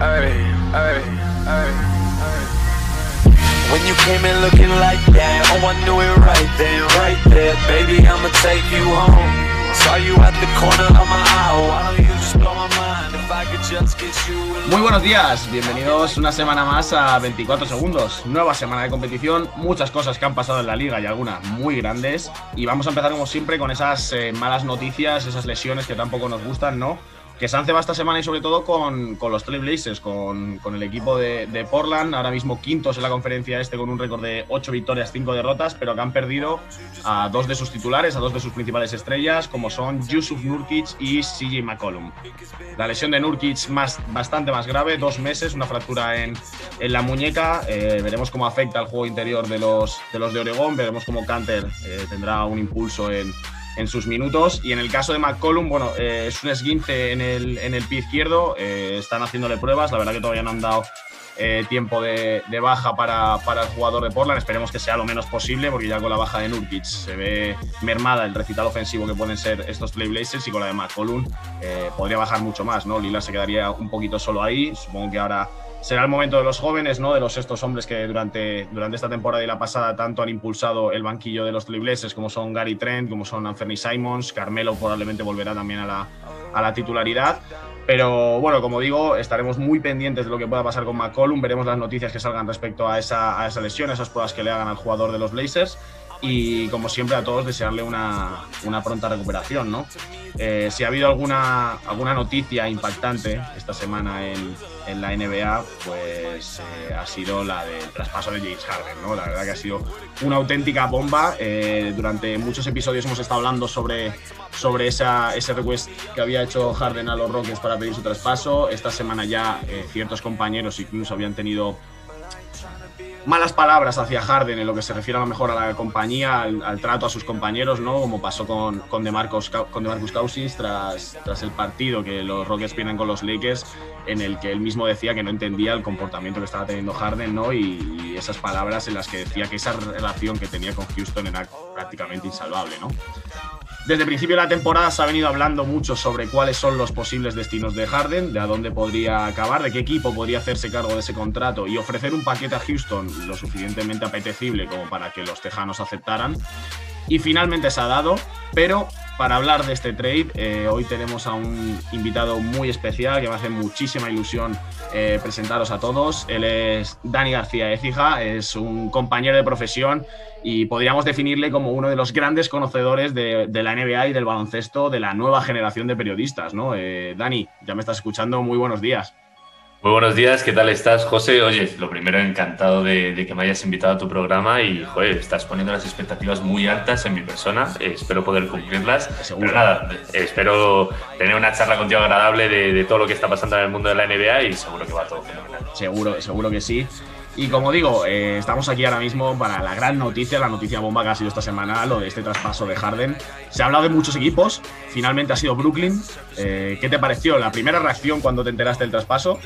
ay, ay, ay, When you came in looking like that, oh I knew it right then, right there, baby I'ma take you home. Saw you at the corner of my eye, why don't you just blow my mind if I could just get you Muy buenos días, bienvenidos una semana más a 24 segundos. Nueva semana de competición, muchas cosas que han pasado en la liga y algunas muy grandes. Y vamos a empezar como siempre con esas eh, malas noticias, esas lesiones que tampoco nos gustan, ¿no? Que se han esta semana y sobre todo con, con los Trailblazers, con, con el equipo de, de, Portland, ahora mismo quintos en la conferencia este con un récord de 8 victorias, 5 derrotas, pero que han perdido a dos de sus titulares, a dos de sus principales estrellas, como son Yusuf Nurkic y CJ McCollum. La lesión de Nurkic más, bastante más grave, dos meses, una fractura en, en la muñeca, eh, veremos cómo afecta al juego interior de los de, los de Oregón, veremos cómo Canter eh, tendrá un impulso en en sus minutos. Y en el caso de McCollum, bueno, eh, es un esguince en el, en el pie izquierdo, eh, están haciéndole pruebas, la verdad que todavía no han dado eh, tiempo de, baja para, para, el jugador de Portland, esperemos que sea lo menos posible, porque ya con la baja de Nurkic se ve mermada el recital ofensivo que pueden ser estos Blazers y con la de McCollum podría bajar mucho más, ¿no? Lila se quedaría un poquito solo ahí, supongo que ahora será el momento de los jóvenes, ¿no? De los estos hombres que durante, durante esta temporada y la pasada tanto han impulsado el banquillo de los Trailblazers, como son Gary Trent, como son Anthony Simons, Carmelo probablemente volverá también a la, a la titularidad. Pero bueno, como digo, estaremos muy pendientes de lo que pueda pasar con McCollum, veremos las noticias que salgan respecto a esa, a esa lesión, esas pruebas que le hagan al jugador de los Blazers y como siempre a todos desearle una, una pronta recuperación. ¿no? Eh, si ha habido alguna, alguna noticia impactante esta semana en, en la NBA, pues eh, ha sido la del traspaso de James Harden. ¿no? La verdad que ha sido una auténtica bomba. Eh, durante muchos episodios hemos estado hablando sobre, sobre esa, ese request que había hecho Harden a los Rockets para pedir su traspaso. Esta semana ya ciertos compañeros incluso habían tenido malas palabras hacia Harden en lo que se refiere a lo mejor a la compañía, al, trato a sus compañeros, ¿no? Como pasó con, con DeMarcus, con DeMarcus Cousins tras, tras el partido que los Rockets pierden con los Lakers, en el que él mismo decía que no entendía el comportamiento que estaba teniendo Harden, ¿no? Y, y esas palabras en las que decía que esa relación que tenía con Houston era prácticamente insalvable, ¿no? Desde el principio de la temporada se ha venido hablando mucho sobre cuáles son los posibles destinos de Harden, de a dónde podría acabar, de qué equipo podría hacerse cargo de ese contrato y ofrecer un paquete a Houston lo suficientemente apetecible como para que los tejanos aceptaran. Y finalmente se ha dado, pero para hablar de este trade, eh, hoy tenemos a un invitado muy especial que me hace muchísima ilusión eh, presentaros a todos. Él es Dani García Ecija, es un compañero de profesión y podríamos definirle como uno de los grandes conocedores de, la NBA y del baloncesto de la nueva generación de periodistas. ¿no? Eh, Dani, ya me estás escuchando, muy buenos días. Muy buenos días, ¿qué tal estás, José? Oye, lo primero, encantado de, de, que me hayas invitado a tu programa y, joder, estás poniendo las expectativas muy altas en mi persona. Eh, espero poder cumplirlas. Seguro. Pero nada, eh, espero tener una charla contigo agradable de, de, todo lo que está pasando en el mundo de la NBA y seguro que va todo fenomenal. Seguro, seguro que sí. Y como digo, eh, estamos aquí ahora mismo para la gran noticia, la noticia bomba que ha sido esta semana, lo de este traspaso de Harden. Se ha hablado de muchos equipos, finalmente ha sido Brooklyn. Eh, ¿Qué te pareció la primera reacción cuando te enteraste del traspaso?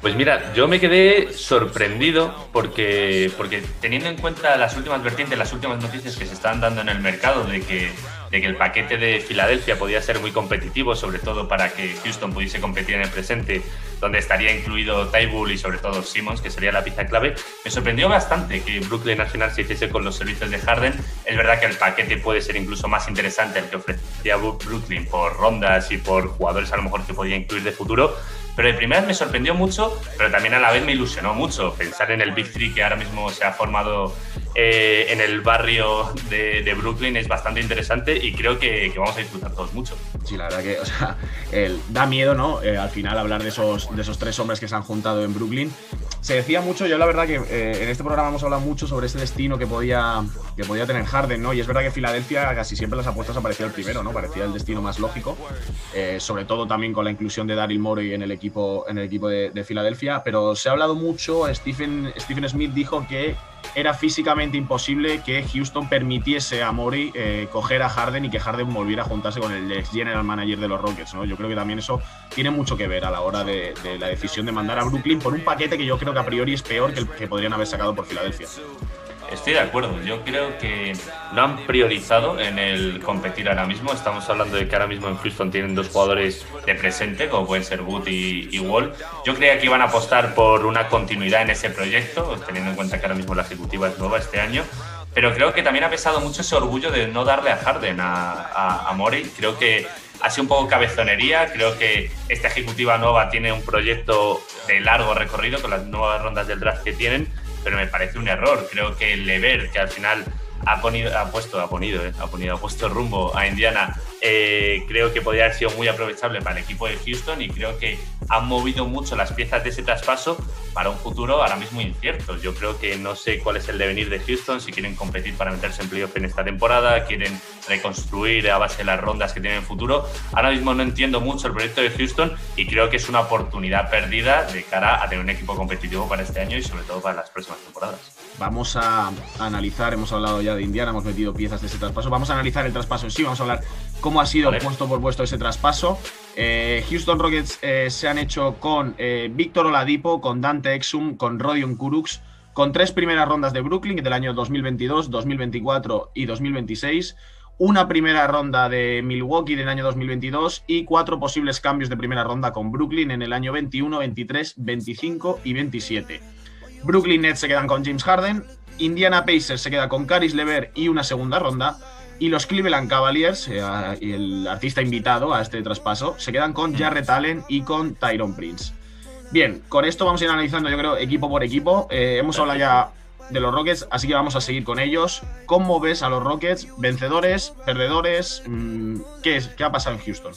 Pues mira, yo me quedé sorprendido porque, porque teniendo en cuenta las últimas vertientes, las últimas noticias que se están dando en el mercado de que de que el paquete de Filadelfia podía ser muy competitivo, sobre todo para que Houston pudiese competir en el presente, donde estaría incluido Tybull y sobre todo Simmons, que sería la pieza clave. Me sorprendió bastante que Brooklyn al final se hiciese con los servicios de Harden. Es verdad que el paquete puede ser incluso más interesante el que ofrecía Brooklyn por rondas y por jugadores a lo mejor que podía incluir de futuro, pero de primera me sorprendió mucho, pero también a la vez me ilusionó mucho pensar en el Big Three que ahora mismo se ha formado eh, en el barrio de, de, Brooklyn es bastante interesante y creo que, que, vamos a disfrutar todos mucho. Sí, la verdad que, o sea, el, da miedo, ¿no? Eh, al final hablar de esos, de esos tres hombres que se han juntado en Brooklyn. Se decía mucho, yo la verdad que eh, en este programa hemos hablado mucho sobre ese destino que podía, que podía tener Harden, ¿no? Y es verdad que Filadelfia casi siempre las apuestas aparecía el primero, ¿no? Parecía el destino más lógico, sobre todo también con la inclusión de Daryl Morey en el equipo, en el equipo de, de Filadelfia, pero se ha hablado mucho, Stephen, Stephen Smith dijo que era físicamente imposible que Houston permitiese a Mori eh, coger a Harden y que Harden volviera a juntarse con el ex general manager de los Rockets. ¿no? Yo creo que también eso tiene mucho que ver a la hora de, de, la decisión de mandar a Brooklyn por un paquete que yo creo que a priori es peor que el que podrían haber sacado por Filadelfia. Estoy de acuerdo. Yo creo que no han priorizado en el competir ahora mismo. Estamos hablando de que ahora mismo en Houston tienen dos jugadores de presente, como pueden ser Wood y, y Wall. Yo creía que iban a apostar por una continuidad en ese proyecto, teniendo en cuenta que ahora mismo la ejecutiva es nueva este año. Pero creo que también ha pesado mucho ese orgullo de no darle a Harden a, a, Morey. Creo que ha sido un poco cabezonería. Creo que esta ejecutiva nueva tiene un proyecto de largo recorrido con las nuevas rondas del draft que tienen, pero me parece un error. Creo que Lever, que al final ha, ponido, ha puesto, ha ponido, eh, ha ponido, ha puesto rumbo a Indiana, eh, creo que podría haber sido muy aprovechable para el equipo de Houston y creo que han movido mucho las piezas de ese traspaso para un futuro ahora mismo incierto. Yo creo que no sé cuál es el devenir de Houston, si quieren competir para meterse en playoff en esta temporada, quieren reconstruir a base de las rondas que tienen en futuro. Ahora mismo no entiendo mucho el proyecto de Houston y creo que es una oportunidad perdida de cara a tener un equipo competitivo para este año y sobre todo para las próximas temporadas. Vamos a analizar, hemos hablado ya de Indiana, hemos metido piezas de ese traspaso. Vamos a analizar el traspaso en sí, vamos a hablar cómo ha sido vale. puesto por puesto ese traspaso. Eh, Houston Rockets eh, se han hecho con eh, Víctor Oladipo, con Dante Exum, con Rodion Kurucs, con tres primeras rondas de Brooklyn del año 2022, 2024 y 2026, una primera ronda de Milwaukee del año 2022 y cuatro posibles cambios de primera ronda con Brooklyn en el año 21, 23, 25 y 27. Brooklyn Nets se quedan con James Harden, Indiana Pacers se queda con Caris Lever y una segunda ronda, y los Cleveland Cavaliers, eh, y el artista invitado a este traspaso, se quedan con Jarrett Allen y con Tyron Prince. Bien, con esto vamos a ir analizando, yo creo, equipo por equipo. Eh, hemos hablado ya de los Rockets, así que vamos a seguir con ellos. ¿Cómo ves a los Rockets? ¿Vencedores? ¿Perdedores? ¿Qué, es, qué ha pasado en Houston?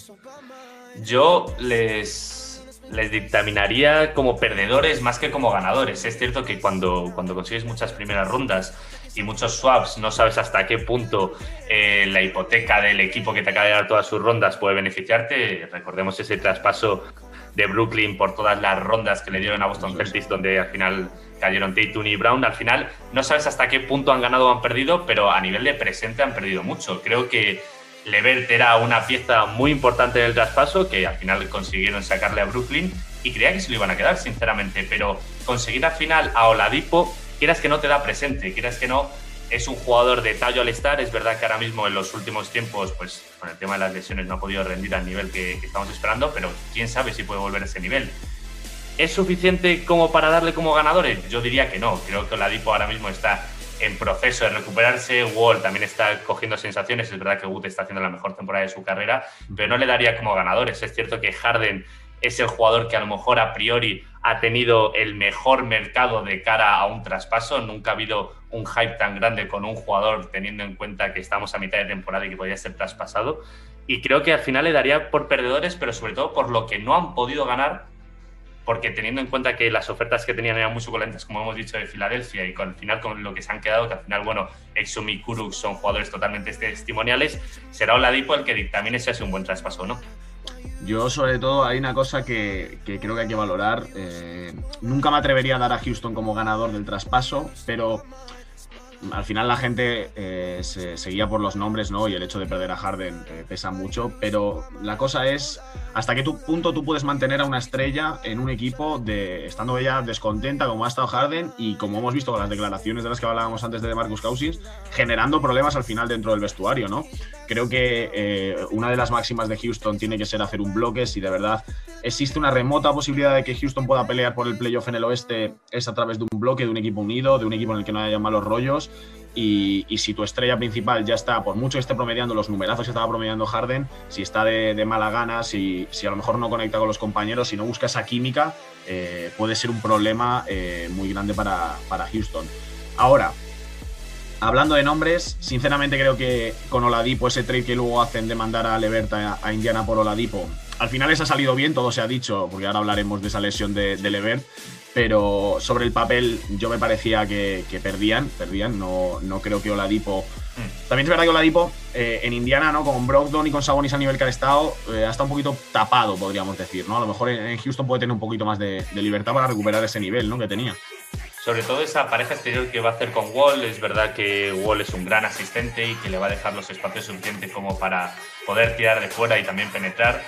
Yo les, les dictaminaría como perdedores más que como ganadores. Es cierto que cuando, cuando consigues muchas primeras rondas y muchos swaps, no sabes hasta qué punto eh, la hipoteca del equipo que te acaba de dar todas sus rondas puede beneficiarte. Recordemos ese traspaso de Brooklyn por todas las rondas que le dieron a Boston Celtics, donde al final cayeron Tatum y Brown. Al final no sabes hasta qué punto han ganado o han perdido, pero a nivel de presente han perdido mucho. Creo que Levert era una pieza muy importante del traspaso, que al final consiguieron sacarle a Brooklyn y creía que se lo iban a quedar, sinceramente, pero conseguir al final a Oladipo, quieras que no te da presente, quieras que no, es un jugador de tallo al estar. Es verdad que ahora mismo en los últimos tiempos, pues con el tema de las lesiones no ha podido rendir al nivel que, estamos esperando, pero quién sabe si puede volver a ese nivel. ¿Es suficiente como para darle como ganadores? Yo diría que no. Creo que Oladipo ahora mismo está en proceso de recuperarse. Wall también está cogiendo sensaciones. Es verdad que Wood está haciendo la mejor temporada de su carrera, pero no le daría como ganadores. Es cierto que Harden es el jugador que a lo mejor a priori ha tenido el mejor mercado de cara a un traspaso. Nunca ha habido un hype tan grande con un jugador teniendo en cuenta que estamos a mitad de temporada y que podría ser traspasado. Y creo que al final le daría por perdedores, pero sobre todo por lo que no han podido ganar porque teniendo en cuenta que las ofertas que tenían eran muy suculentas, como hemos dicho, de Filadelfia, y con, al final con lo que se han quedado, que al final, bueno, Exum y Kuruk son jugadores totalmente testimoniales, será Oladipo el que dictamine si hace un buen traspaso o no. Yo, sobre todo, hay una cosa que, que creo que hay que valorar. Eh, nunca me atrevería a dar a Houston como ganador del traspaso, pero al final la gente eh, se seguía por los nombres, ¿no? Y el hecho de perder a Harden eh, pesa mucho, pero la cosa es hasta qué punto tú puedes mantener a una estrella en un equipo de estando ella descontenta como ha estado Harden y como hemos visto con las declaraciones de las que hablábamos antes de Marcus Cousins, generando problemas al final dentro del vestuario, ¿no? Creo que eh, una de las máximas de Houston tiene que ser hacer un bloque si de verdad existe una remota posibilidad de que Houston pueda pelear por el playoff en el oeste es a través de un bloque, de un equipo unido, de un equipo en el que no haya malos rollos y, si tu estrella principal ya está, por mucho que esté promediando los numerazos que estaba promediando Harden, si está de, de mala gana, si, si, a lo mejor no conecta con los compañeros, si no busca esa química, eh, puede ser un problema eh, muy grande para, para, Houston. Ahora, hablando de nombres, sinceramente creo que con Oladipo, ese trade que luego hacen de mandar a Leverta a, Indiana por Oladipo, al final les ha salido bien, todo se ha dicho, porque ahora hablaremos de esa lesión de, de Levert pero sobre el papel yo me parecía que, que perdían, perdían, no, no, creo que Oladipo... Mm. También es verdad que Oladipo eh, en Indiana, ¿no? con Brogdon y con Sabonis a nivel que ha estado, eh, ha estado un poquito tapado, podríamos decir, ¿no? A lo mejor en, Houston puede tener un poquito más de, de, libertad para recuperar ese nivel, ¿no? Que tenía. Sobre todo esa pareja exterior que va a hacer con Wall, es verdad que Wall es un gran asistente y que le va a dejar los espacios suficientes como para poder tirar de fuera y también penetrar.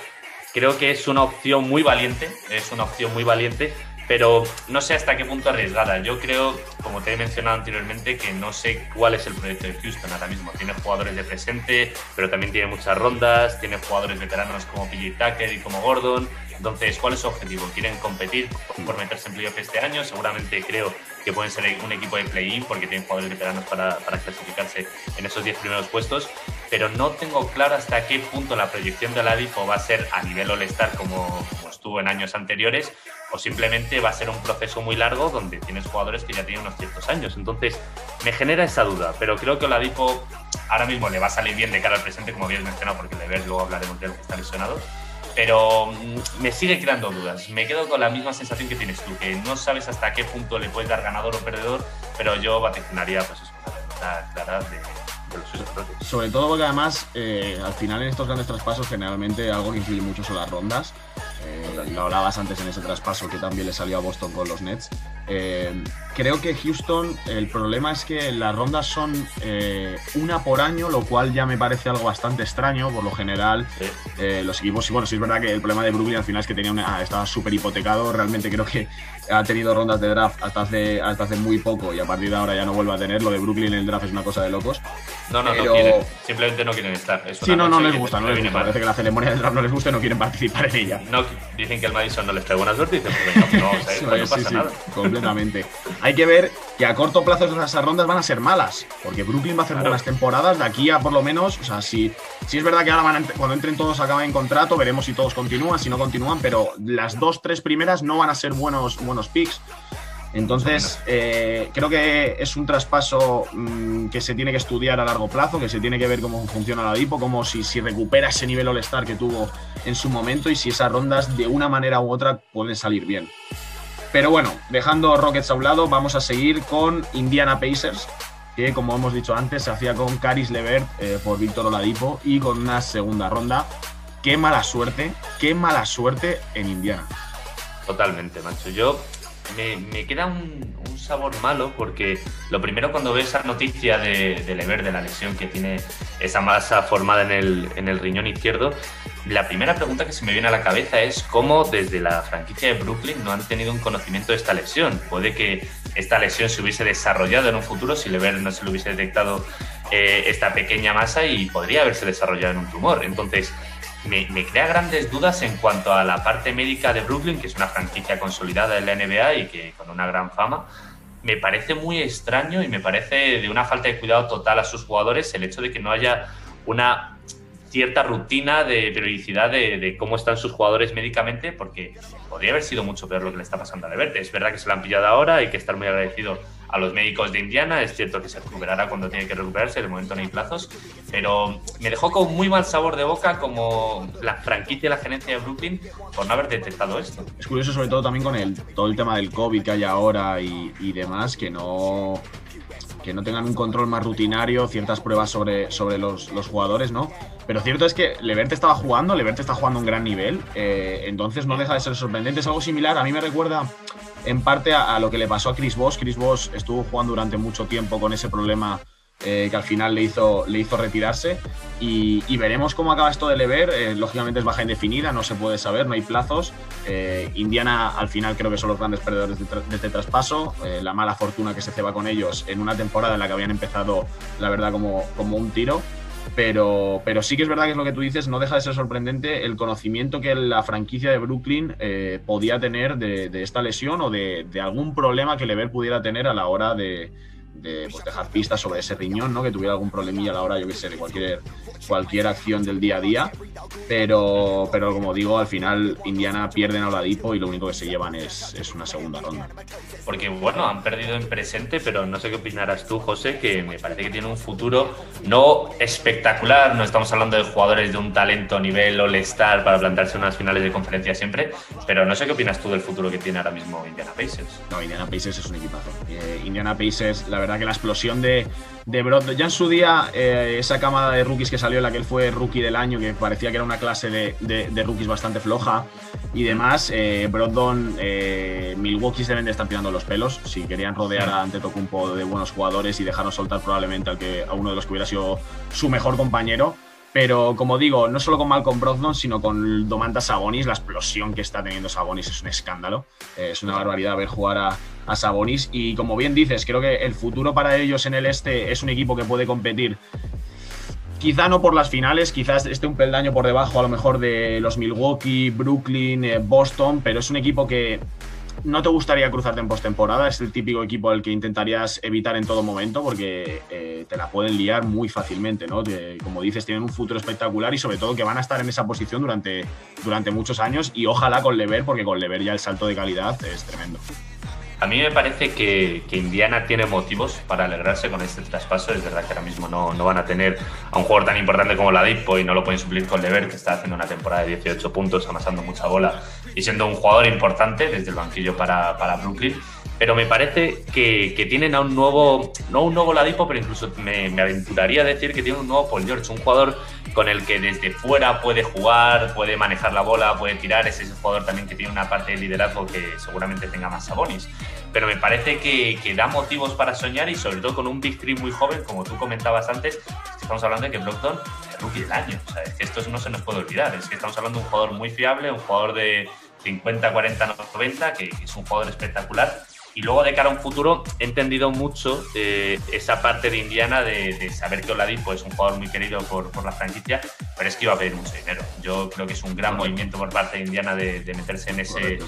Creo que es una opción muy valiente, es una opción muy valiente, pero no sé hasta qué punto arriesgada. Yo creo, como te he mencionado anteriormente, que no sé cuál es el proyecto de Houston ahora mismo. Tiene jugadores de presente, pero también tiene muchas rondas, tiene jugadores veteranos como PJ Tucker y como Gordon. Entonces, ¿cuál es su objetivo? ¿Quieren competir por meterse en playoff este año? Seguramente creo que pueden ser un equipo de play-in porque tienen jugadores veteranos para, para clasificarse en esos 10 primeros puestos, pero no tengo claro hasta qué punto la proyección de la DIFO va a ser a nivel All-Star como, como estuvo en años anteriores o simplemente va a ser un proceso muy largo donde tienes jugadores que ya tienen unos ciertos años. Entonces, me genera esa duda, pero creo que Oladipo ahora mismo le va a salir bien de cara al presente, como habías mencionado, porque de ver luego hablaremos de él que está lesionado. Pero mm, me sigue creando dudas. Me quedo con la misma sensación que tienes tú, que no sabes hasta qué punto le puedes dar ganador o perdedor, pero yo vaticinaría pues, una clara de, los Sobre todo porque además, eh, al final en estos grandes traspasos, generalmente algo que influye mucho son las rondas. Eh, lo hablabas antes en ese traspaso que también le salió a Boston con los Nets. Eh, creo que Houston, el problema es que las rondas son eh, una por año, lo cual ya me parece algo bastante extraño. Por lo general, los equipos, y bueno, sí es verdad que el problema de Brooklyn al final es que tenía una, estaba súper hipotecado. Realmente creo que ha tenido rondas de draft hasta hace, hasta hace muy poco y a partir de ahora ya no vuelve a tener. Lo de Brooklyn en el draft es una cosa de locos. No, no, no quieren. Simplemente no quieren estar. sí, no, no les gusta. No les gusta. Parece que la ceremonia del draft no les gusta y no quieren participar en ella. No, dicen que el Madison no les trae buena suerte y dicen, pues no, no, no pasa nada. completamente. Hay que ver que a corto plazo esas rondas van a ser malas, porque Brooklyn va a hacer buenas temporadas de aquí a por lo menos, o sea, si, si es verdad que ahora van cuando entren todos acaban en contrato, veremos si todos continúan, si no continúan, pero las dos, tres primeras no van a ser buenos, buenos picks. Entonces, eh, creo que es un traspaso mm, que se tiene que estudiar a largo plazo, que se tiene que ver cómo funciona la DIPO, como si, si recupera ese nivel All-Star que tuvo en su momento y si esas rondas de una manera u otra pueden salir bien. Pero bueno, dejando Rockets a un lado, vamos a seguir con Indiana Pacers, que como hemos dicho antes, se hacía con Caris Levert eh, por Víctor Oladipo y con una segunda ronda. Qué mala suerte, qué mala suerte en Indiana. Totalmente, macho. Yo me, queda un, sabor malo porque lo primero cuando ves esa noticia de, de Lever, de la lesión que tiene esa masa formada en el, en el riñón izquierdo, la primera pregunta que se me viene a la cabeza es cómo desde la franquicia de Brooklyn no han tenido un conocimiento de esta lesión. Puede que esta lesión se hubiese desarrollado en un futuro si Lever no se le hubiese detectado eh, esta pequeña masa y podría haberse desarrollado en un tumor. Entonces, me, crea grandes dudas en cuanto a la parte médica de Brooklyn, que es una franquicia consolidada en la NBA y que con una gran fama. Me parece muy extraño y me parece de una falta de cuidado total a sus jugadores el hecho de que no haya una cierta rutina de periodicidad de, cómo están sus jugadores médicamente, porque podría haber sido mucho peor lo que le está pasando a Leverte. Es verdad que se lo han pillado ahora, hay que estar muy agradecido a los médicos de Indiana. Es cierto que se recuperará cuando tiene que recuperarse, de momento no hay plazos, pero me dejó con muy mal sabor de boca como la franquicia y la gerencia de Brooklyn por no haber detectado esto. Es curioso sobre todo también con el, todo el tema del COVID que hay ahora y, y demás, que no que no tengan un control más rutinario, ciertas pruebas sobre, sobre los, los jugadores, ¿no? Pero cierto es que Leverte estaba jugando, Leverte está jugando un gran nivel, eh, entonces no deja de ser sorprendente. Es algo similar, a mí me recuerda en parte a, lo que le pasó a Chris Voss. Chris Voss estuvo jugando durante mucho tiempo con ese problema eh, que al final le hizo, le hizo retirarse. Y, veremos cómo acaba esto de Lever. Eh, lógicamente es baja indefinida, no se puede saber, no hay plazos. Eh, Indiana al final creo que son los grandes perdedores de, este traspaso. la mala fortuna que se ceba con ellos en una temporada en la que habían empezado, la verdad, como, como un tiro. Pero, pero sí que es verdad que es lo que tú dices, no deja de ser sorprendente el conocimiento que la franquicia de Brooklyn podía tener de, esta lesión o de, de, algún problema que Lever pudiera tener a la hora de, de pues, dejar pistas sobre ese riñón, ¿no? Que tuviera algún problemilla a la hora, yo que sé, de cualquier, cualquier acción del día a día. Pero, pero como digo, al final Indiana pierden a Oladipo y lo único que se llevan es, es, una segunda ronda. Porque, bueno, han perdido en presente, pero no sé qué opinarás tú, José, que me parece que tiene un futuro no espectacular. No estamos hablando de jugadores de un talento nivel All-Star para plantarse unas finales de conferencia siempre, pero no sé qué opinas tú del futuro que tiene ahora mismo Indiana Pacers. No, Indiana Pacers es un equipazo. Eh, Indiana Pacers, la verdad que la explosión de, de ya en su día, eh, esa camada de rookies que salió en la que él fue rookie del año, que parecía que era una clase de, rookies bastante floja y demás, eh, eh, Milwaukee deben de estar tirando los pelos. Si querían rodear a Antetokounmpo de buenos jugadores y dejarnos soltar probablemente al que, a uno de los que hubiera sido su mejor compañero. Pero como digo, no solo con Malcolm Brogdon, sino con Domantas Sabonis, la explosión que está teniendo Sabonis es un escándalo. Eh, es una barbaridad ver jugar a, a Sabonis. Y como bien dices, creo que el futuro para ellos en el este es un equipo que puede competir Quizá no por las finales, quizás esté un peldaño por debajo a lo mejor de los Milwaukee, Brooklyn, eh, Boston, pero es un equipo que no te gustaría cruzarte en postemporada. Es el típico equipo al que intentarías evitar en todo momento porque eh, te la pueden liar muy fácilmente, ¿no? como dices, tienen un futuro espectacular y sobre todo que van a estar en esa posición durante, durante muchos años y ojalá con Lever, porque con Lever ya el salto de calidad es tremendo. A mí me parece que, Indiana tiene motivos para alegrarse con este traspaso. Es verdad que ahora mismo no, no van a tener a un jugador tan importante como la Dipo y no lo pueden suplir con Lever, que está haciendo una temporada de 18 puntos, amasando mucha bola y siendo un jugador importante desde el banquillo para, para Brooklyn. Pero me parece que, tienen a un nuevo, no un nuevo Ladipo, pero incluso me, aventuraría a decir que tienen un nuevo Paul George, un jugador con el que desde fuera puede jugar, puede manejar la bola, puede tirar, es ese jugador también que tiene una parte de liderazgo que seguramente tenga más Sabonis. Pero me parece que, da motivos para soñar y sobre todo con un Big Three muy joven, como tú comentabas antes, estamos hablando de que Brockton es rookie del año, o sea, es que esto no se nos puede olvidar, es que estamos hablando de un jugador muy fiable, un jugador de 50, 40, 90, que es un jugador espectacular y luego de cara a un futuro he entendido mucho eh, esa parte de Indiana de, saber que Oladipo es un jugador muy querido por, por, la franquicia, pero es que iba a pedir mucho dinero. Yo creo que es un gran movimiento por parte de Indiana de, meterse en ese,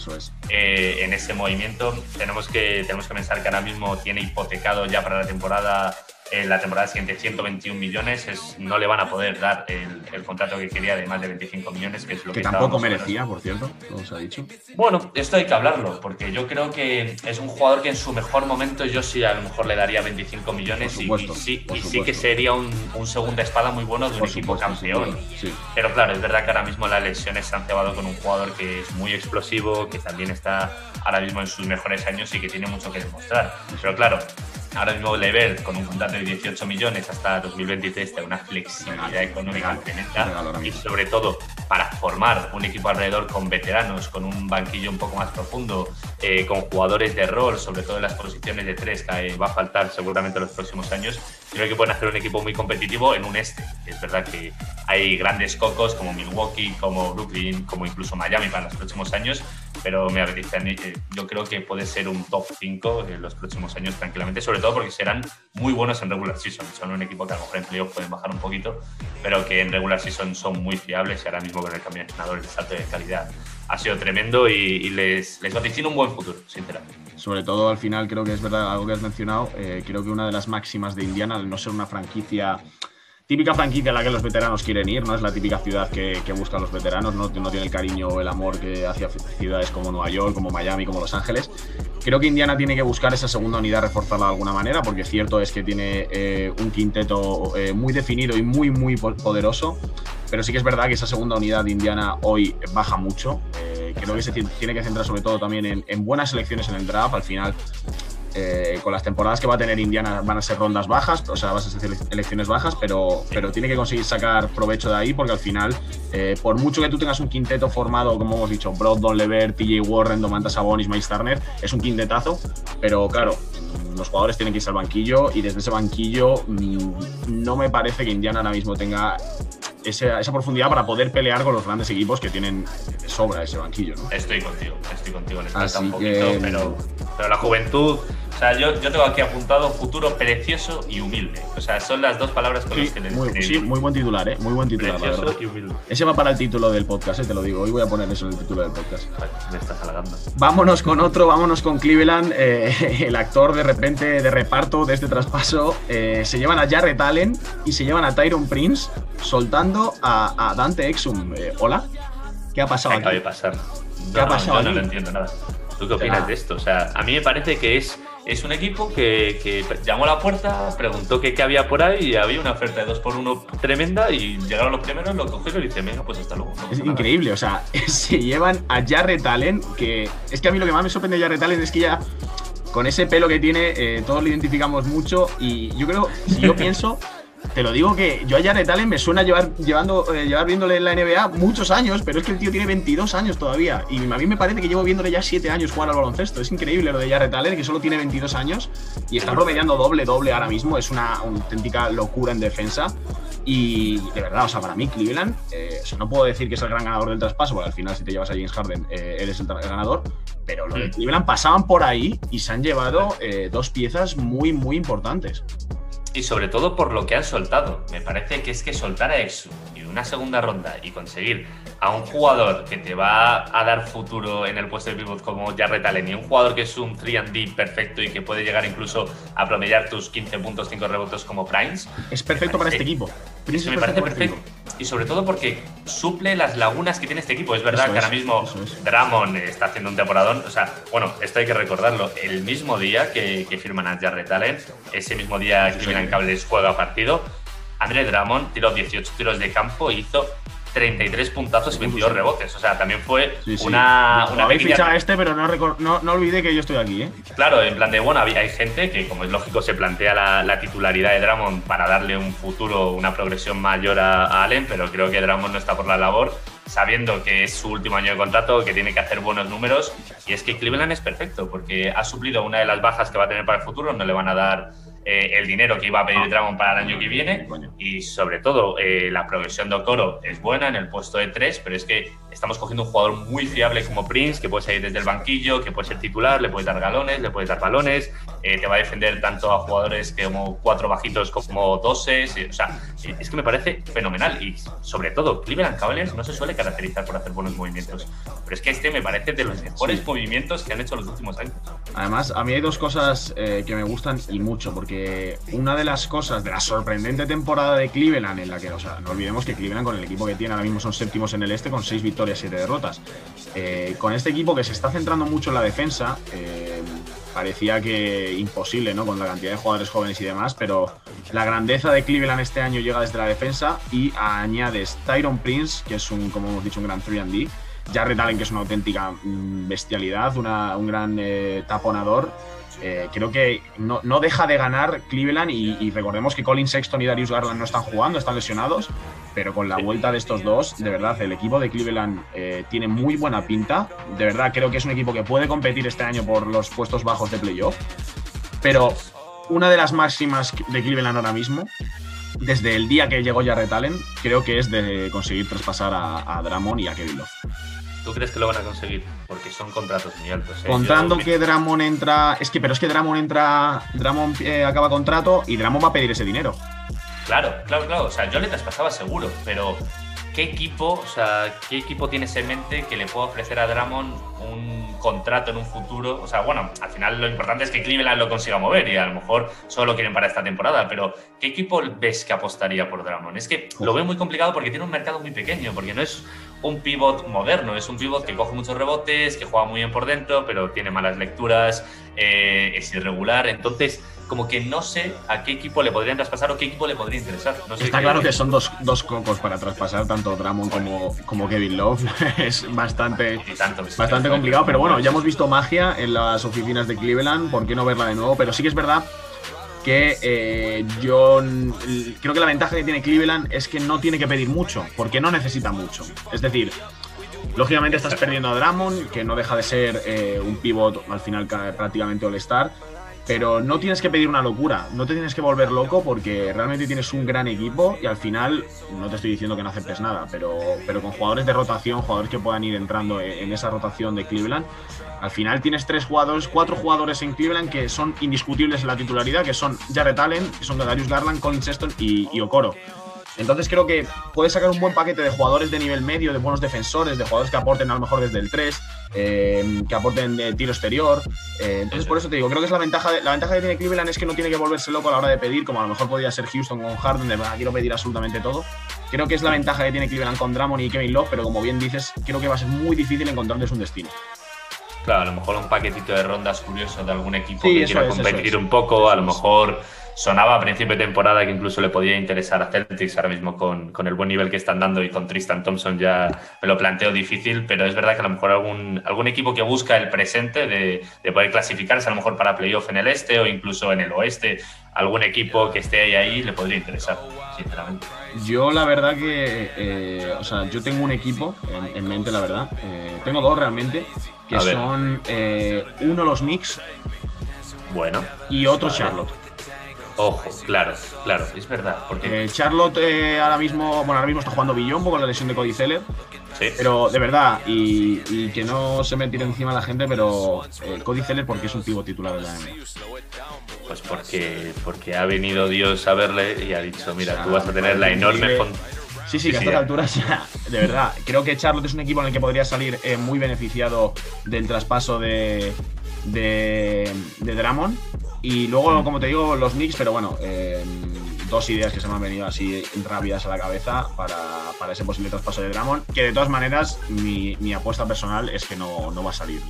eh, en ese movimiento. Tenemos que, tenemos que pensar que ahora mismo tiene hipotecado ya para la temporada en la temporada siguiente 121 millones, es, no le van a poder dar el, contrato que quería de más de 25 millones, que es lo que, que tampoco merecía, por cierto, como se ha dicho. Bueno, esto hay que hablarlo, porque yo creo que es un jugador que en su mejor momento yo sí a lo mejor le daría 25 millones y, sí, y sí que sería un, un, segunda espada muy bueno de un equipo campeón. Pero claro, es verdad que ahora mismo las lesiones se han cebado con un jugador que es muy explosivo, que también está ahora mismo en sus mejores años y que tiene mucho que demostrar. Pero claro, ahora mismo Lever con un contrato de 18 millones hasta 2023 tiene una flexibilidad económica tremenda. Y sobre todo para formar un equipo alrededor con veteranos, con un banquillo un poco más profundo, eh, con jugadores de rol, sobre todo en las posiciones de tres que va a faltar seguramente en los próximos años, creo que pueden hacer un equipo muy competitivo en un este. Es verdad que hay grandes cocos como Milwaukee, como Brooklyn, como incluso Miami para los próximos años, pero me apetece, eh, yo creo que puede ser un top 5 en los próximos años tranquilamente, sobre todo porque serán muy buenos en regular season. Son un equipo que a lo mejor en playoff pueden bajar un poquito, pero que en regular season son muy fiables y ahora mismo con el cambio de entrenador el salto de calidad ha sido tremendo y, les, les vaticino un buen futuro, sinceramente. Sobre todo al final creo que es verdad algo que has mencionado, eh, creo que una de las máximas de Indiana, al no ser una franquicia típica franquicia a la que los veteranos quieren ir, no es la típica ciudad que, buscan los veteranos, no, tiene el cariño o el amor que hacia ciudades como Nueva York, como Miami, como Los Ángeles. Creo que Indiana tiene que buscar esa segunda unidad, reforzarla de alguna manera, porque cierto es que tiene eh, un quinteto eh, muy definido y muy, muy poderoso, pero sí que es verdad que esa segunda unidad de Indiana hoy baja mucho. Eh, creo que se tiene que centrar sobre todo también en, en buenas selecciones en el draft. Al final, eh, con las temporadas que va a tener Indiana van a ser rondas bajas, o sea, vas a ser elecciones bajas, pero, pero tiene que conseguir sacar provecho de ahí porque al final, eh, por mucho que tú tengas un quinteto formado, como hemos dicho, Brogdon, Lever, TJ Warren, Domantas Sabonis, Mike Turner, es un quintetazo, pero claro, los jugadores tienen que irse al banquillo y desde ese banquillo mm, no me parece que Indiana ahora mismo tenga esa, profundidad para poder pelear con los grandes equipos que tienen sobra ese banquillo. ¿no? Estoy contigo, estoy contigo. Les falta un poquito, pero, pero la juventud o sea, yo, yo, tengo aquí apuntado futuro precioso y humilde. O sea, son las dos palabras con las que le muy, Sí, muy buen titular, ¿eh? Muy buen titular, precioso Y humilde. Ese va para el título del podcast, ¿eh? te lo digo. Hoy voy a poner eso en el título del podcast. me estás halagando. Vámonos con otro, vámonos con Cleveland. Eh, el actor de repente de reparto de este traspaso. Eh, se llevan a Jarrett Allen y se llevan a Tyron Prince soltando a, Dante Exum. Eh, Hola, ¿qué ha pasado? ¿Qué acaba de pasar? ¿Qué ha pasado? Yo no lo entiendo nada. ¿Tú qué opinas de esto? O sea, a mí me parece que es es un equipo que, llamó a la puerta, preguntó qué, había por ahí y había una oferta de 2 por 1 tremenda y llegaron los primeros, lo cogieron y dice, venga, pues hasta luego. es increíble, o sea, se llevan a Jarrett Allen, que es que a mí lo que más me sorprende de Jarrett Allen es que ya con ese pelo que tiene, eh, todos lo identificamos mucho y yo creo, si yo pienso, te lo digo que yo a Jared Allen me suena llevar, llevando, eh, llevar viéndole en la NBA muchos años, pero es que el tío tiene 22 años todavía. Y a mí me parece que llevo viéndole ya 7 años jugar al baloncesto. Es increíble lo de Jared Allen, que solo tiene 22 años y está promediando doble-doble ahora mismo. Es una auténtica locura en defensa. Y de verdad, o sea, para mí Cleveland, eh, o sea, no puedo decir que es el gran ganador del traspaso, porque al final si te llevas a James Harden eh, eres el, ganador, pero los de Cleveland pasaban por ahí y se han llevado eh, dos piezas muy, muy importantes. Y sobre todo por lo que han soltado. Me parece que es que soltar a Exu y una segunda ronda y conseguir a un jugador que te va a dar futuro en el puesto de pivot como Jarrett Allen y un jugador que es un 3D perfecto y que puede llegar incluso a promediar tus 15 puntos, 5 rebotes como Primes. Es perfecto para este equipo. Eso me parece perfecto. Y sobre todo porque suple las lagunas que tiene este equipo. Es verdad que ahora mismo Dramon está haciendo un temporadón. O sea, bueno, esto hay que recordarlo. El mismo día que, firman a Jarrett Allen, ese mismo día que Cleveland Cables juega partido, André Dramon tiró 18 tiros de campo e hizo 33 puntazos y 22 rebotes. O sea, también fue una, una Habéis fichado a este, pero no, no, que yo estoy aquí, ¿eh? Claro, en plan de, bueno, hay gente que, como es lógico, se plantea la, titularidad de Dramon para darle un futuro, una progresión mayor a, Allen, pero creo que Dramon no está por la labor, sabiendo que es su último año de contrato, que tiene que hacer buenos números. Y es que Cleveland es perfecto, porque ha suplido una de las bajas que va a tener para el futuro, no le van a dar eh, el dinero que iba a pedir ah. Dragon para el año que viene y sobre todo eh, la progresión de Okoro es buena en el puesto de tres, pero es que estamos cogiendo un jugador muy fiable como Prince, que puede salir desde el banquillo, que puede ser titular, le puede dar galones, le puede dar balones, eh, te va a defender tanto a jugadores como cuatro bajitos como doses, o sea, es que me parece fenomenal y sobre todo Cleveland Cavaliers no se suele caracterizar por hacer buenos movimientos, pero es que este me parece de los mejores movimientos que han hecho los últimos años. Además, a mí hay dos cosas que me gustan y mucho, porque una de las cosas de la sorprendente temporada de Cleveland, en la que, o sea, no olvidemos que Cleveland con el equipo que tiene ahora mismo son séptimos en el este con seis victorias, siete derrotas. Eh, con este equipo que se está centrando mucho en la defensa, eh, parecía que imposible, ¿no? Con la cantidad de jugadores jóvenes y demás, pero la grandeza de Cleveland este año llega desde la defensa y añades Tyron Prince, que es un, como hemos dicho, un gran 3D. Jarrett Allen, que es una auténtica mm, bestialidad, un gran eh, taponador, eh, creo que no, deja de ganar Cleveland y, recordemos que Colin Sexton y Darius Garland no están jugando, están lesionados, pero con la vuelta de estos dos, de verdad, el equipo de Cleveland eh, tiene muy buena pinta. De verdad, creo que es un equipo que puede competir este año por los puestos bajos de playoff. Pero una de las máximas de Cleveland ahora mismo, desde el día que llegó Jarrett Allen, creo que es de conseguir traspasar a, a Dramon y a Kevin Love. ¿Tú crees que lo van a conseguir? Porque son contratos muy altos. ¿eh? Contando que Dramon entra. Es que, pero es que Dramon entra. Dramon eh, acaba contrato y Dramon va a pedir ese dinero. Claro, claro, claro. O sea, yo le traspasaba seguro, pero ¿qué equipo, o sea, qué equipo tienes en mente que le pueda ofrecer a Dramon un contrato en un futuro? O sea, bueno, al final lo importante es que Cleveland lo consiga mover y a lo mejor solo lo quieren para esta temporada, pero ¿qué equipo ves que apostaría por Dramon? Es que lo veo muy complicado porque tiene un mercado muy pequeño, porque no es un pivot moderno, es un pivot que coge muchos rebotes, que juega muy bien por dentro, pero tiene malas lecturas, eh, es irregular, entonces como que no sé a qué equipo le podrían traspasar o qué equipo le podría interesar. Está claro que son dos, dos, cocos para traspasar, tanto Dramon como, como Kevin Love. es bastante, bastante complicado, pero bueno, ya hemos visto magia en las oficinas de Cleveland, ¿por qué no verla de nuevo? Pero sí que es verdad que eh, yo creo que la ventaja que tiene Cleveland es que no tiene que pedir mucho, porque no necesita mucho. Es decir, lógicamente estás perdiendo a Drummond, que no deja de ser eh, un pivot al final prácticamente all-star, pero no tienes que pedir una locura, no te tienes que volver loco porque realmente tienes un gran equipo y al final, no te estoy diciendo que no aceptes nada, pero, pero con jugadores de rotación, jugadores que puedan ir entrando en esa rotación de Cleveland, al final tienes tres jugadores, cuatro jugadores en Cleveland que son indiscutibles en la titularidad, que son Jarrett Allen, que son Darius Garland, Colin Sexton y, y Okoro. Entonces creo que puedes sacar un buen paquete de jugadores de nivel medio, de buenos defensores, de jugadores que aporten a lo mejor desde el 3, eh, que aporten de tiro exterior. Eh, entonces por eso te digo, creo que es la ventaja, la ventaja que tiene Cleveland es que no tiene que volverse loco a la hora de pedir, como a lo mejor podría ser Houston con Harden, de quiero pedir absolutamente todo. Creo que es la ventaja que tiene Cleveland con Drummond y Kevin Love, pero como bien dices, creo que va a ser muy difícil encontrarles un destino. Claro, a lo mejor un paquetito de rondas curioso de algún equipo que quiera competir un poco, a lo mejor sonaba a principio de temporada que incluso le podía interesar a Celtics ahora mismo con, con, el buen nivel que están dando y con Tristan Thompson ya me lo planteo difícil, pero es verdad que a lo mejor algún, algún equipo que busca el presente de, de poder clasificarse a lo mejor para playoff en el este o incluso en el oeste, algún equipo que esté ahí, ahí le podría interesar, sinceramente. Yo la verdad que, eh, o sea, yo tengo un equipo en, mente, la verdad, eh, tengo dos realmente, que son eh, uno los Knicks bueno, y otro Charlotte. Ojo, claro, claro, es verdad. Porque Eh, Charlotte eh, ahora mismo, bueno, ahora mismo está jugando Billombo con la lesión de Cody Zeller, sí, pero de verdad, y, y que no se me tire encima la gente, pero eh, Cody Zeller porque es un pivo titular de la NBA. pues porque, porque ha venido Dios a verle y ha dicho, mira, O sea, tú vas a tener la enorme... Sí, sí, que a estas alturas, de verdad, creo que Charlotte es un equipo en el que podría salir eh, muy beneficiado del traspaso de, de, de Drummond. Y luego, como te digo, los Knicks, pero bueno, eh, dos ideas que se me han venido así rápidas a la cabeza para, para ese posible traspaso de Drummond. Que de todas maneras, mi, mi apuesta personal es que no, no va a salir.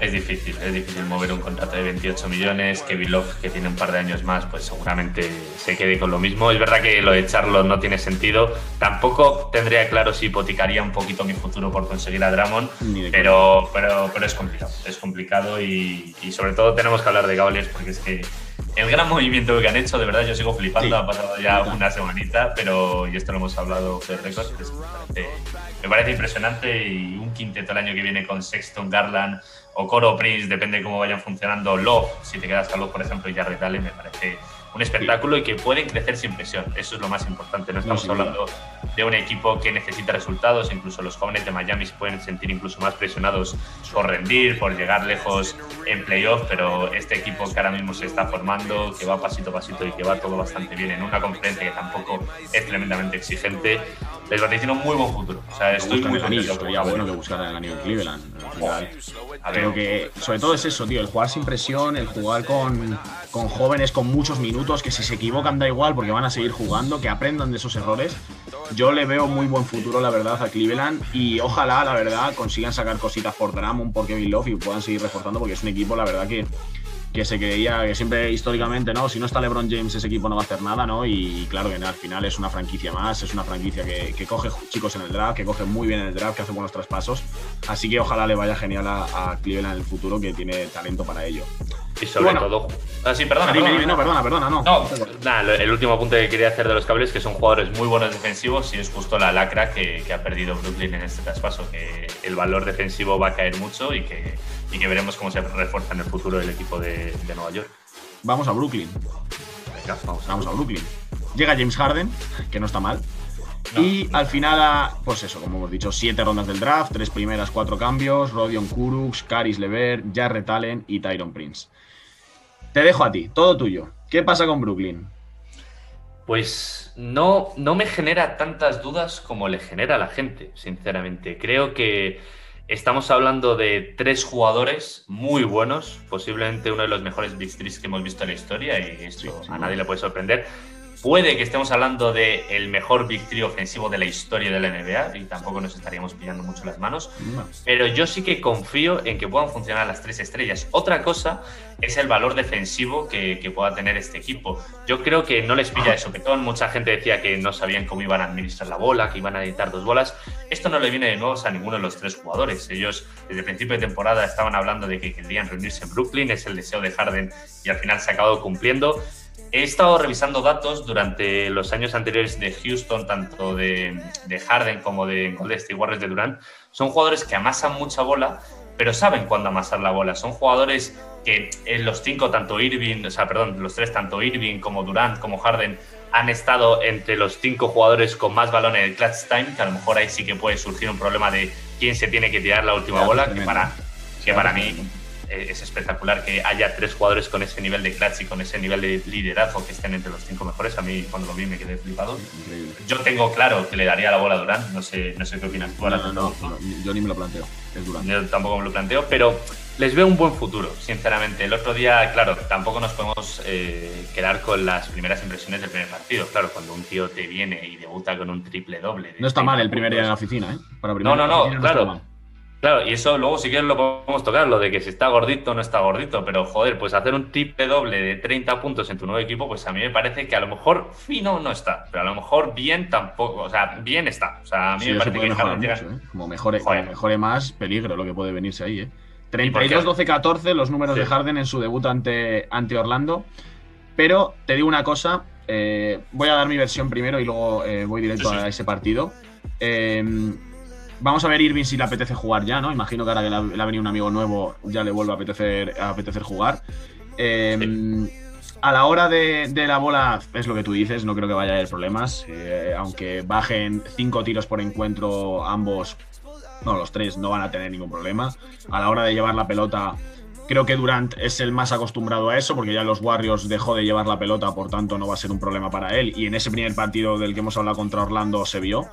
Es difícil, es difícil mover un contrato de 28 millones. Kevin Love, que tiene un par de años más, pues seguramente se quede con lo mismo. Es verdad que lo de Charlotte no tiene sentido. Tampoco tendría claro si hipotecaría un poquito mi futuro por conseguir a de Pero, pero, pero es complicado, es complicado y, y sobre todo tenemos que hablar de Cavaliers porque es que el gran movimiento que han hecho, de verdad, yo sigo flipando, Sí. ha pasado ya una semanita, pero, y esto lo hemos hablado de que me parece, me parece impresionante y un quinteto el año que viene con Sexton, Garland o Coro Prince, depende de cómo vayan funcionando, Love, si te quedas con Love, por ejemplo, y Jarrett Allen, me parece un espectáculo y que pueden crecer sin presión, eso es lo más importante, no estamos duda. hablando de un equipo que necesita resultados, incluso los jóvenes de Miami se pueden sentir incluso más presionados por rendir, por llegar lejos en playoff, pero este equipo que ahora mismo se está formando, que va pasito a pasito y que va todo bastante bien en una conferencia que tampoco es tremendamente exigente, les vaticino un muy buen futuro. O sea, estoy muy contento. sería bueno que buscaran el anillo en Cleveland. al final. A ver, Creo que sobre todo es eso, tío, el jugar sin presión, el jugar con, con jóvenes con muchos minutos, que si se equivocan da igual porque van a seguir jugando, que aprendan de esos errores. Yo le veo muy buen futuro, la verdad, a Cleveland y ojalá, la verdad, consigan sacar cositas por Drummond, por Kevin Love y puedan seguir reforzando porque es un equipo, la verdad, que, que se creía que siempre históricamente, ¿no? Si no está LeBron James, ese equipo no va a hacer nada, ¿no? Y claro que al final es una franquicia más, es una franquicia que, que coge chicos en el draft, que coge muy bien en el draft, que hace buenos traspasos. Así que ojalá le vaya genial a, a Cleveland en el futuro, que tiene talento para ello. Y sobre bueno. todo... Ah, sí, perdona, Dime, perdona. dime, no, perdona, perdona, no. No, nada, el último apunte que quería hacer de los cables que son jugadores muy buenos defensivos y es justo la lacra que, que ha perdido Brooklyn en este traspaso, que el valor defensivo va a caer mucho y que, y que veremos cómo se refuerza en el futuro el equipo de, de Nueva York. Vamos a Brooklyn. Venga, vamos. Vamos a Brooklyn. Llega James Harden, que no está mal. No, y al final, a- pues eso, como hemos dicho, siete rondas del draft, tres primeras, cuatro cambios, Rodion Kurucs, Caris Lever, Jarrett Allen y Tyron Prince. Te dejo a ti, todo tuyo. ¿Qué pasa con Brooklyn? Pues no, no me genera tantas dudas como le genera a la gente, sinceramente. Creo que estamos hablando de tres jugadores muy buenos, posiblemente uno de los mejores Big Threes que hemos visto en la historia, y esto Sí, a nadie le puede sorprender. Puede que estemos hablando de el mejor Big Three ofensivo de la historia de la NBA, y tampoco nos estaríamos pillando mucho las manos. No. Pero yo sí que confío en que puedan funcionar las tres estrellas. Otra cosa es el valor defensivo que, que pueda tener este equipo. Yo creo que no les pilla de sopetón. Mucha gente decía que no sabían cómo iban a administrar la bola, que iban a editar dos bolas. Esto no le viene de nuevos a ninguno de los tres jugadores. Ellos desde el principio de temporada estaban hablando de que querían reunirse en Brooklyn. Es el deseo de Harden y al final se ha acabado cumpliendo. He estado revisando datos durante los años anteriores de Houston, tanto de, de Harden como de Golden State Warriors de Durant. Son jugadores que amasan mucha bola, pero saben cuándo amasar la bola. Son jugadores que en los cinco, tanto Irving, o sea, perdón, los tres, tanto Irving como Durant como Harden, han estado entre los cinco jugadores con más balones en el clutch time, que a lo mejor ahí sí que puede surgir un problema de quién se tiene que tirar la última bola, que para, que para mí eh, es espectacular que haya tres jugadores con ese nivel de clutch y con ese nivel de liderazgo que estén entre los cinco mejores. A mí cuando lo vi me quedé flipado. Increíble. Yo tengo claro que le daría la bola a Durant, no sé, no sé qué opinas tú. No, no, no, no, yo ni me lo planteo. Es Durant. Yo tampoco me lo planteo, pero les veo un buen futuro, sinceramente. El otro día, claro, tampoco nos podemos eh, quedar con las primeras impresiones del primer partido. Claro, cuando un tío te viene y debuta con un triple doble. No está mal 30 el primer día en la oficina, ¿eh? Para No, no, no, claro. mal. Claro, y eso luego si quieres lo podemos tocar, lo de que si está gordito o no está gordito, pero joder, pues hacer un triple doble de 30 puntos en tu nuevo equipo, pues a mí me parece que a lo mejor fino no está, pero a lo mejor bien tampoco, o sea, bien está. O sea, a mí Sí, me parece que mejorar mucho, ¿eh? Como mejore, como mejore más, peligro lo que puede venirse ahí, ¿eh? por qué? 32, 12, 14, los números Sí. de Harden en su debut ante, ante Orlando. Pero te digo una cosa, eh, voy a dar mi versión primero y luego eh, voy directo sí. a ese partido. Eh, vamos a ver Irving si le apetece jugar ya, ¿no? Imagino que ahora que le ha, venido un amigo nuevo ya le vuelve a apetecer, a apetecer jugar. Eh, A la hora de, la bola, es lo que tú dices, no creo que vaya a haber problemas. Eh, aunque bajen cinco tiros por encuentro, ambos, no, los tres, no van a tener ningún problema. A la hora de llevar la pelota, creo que Durant es el más acostumbrado a eso, porque ya los Warriors dejó de llevar la pelota, por tanto no va a ser un problema para él. Y en ese primer partido del que hemos hablado contra Orlando se vio.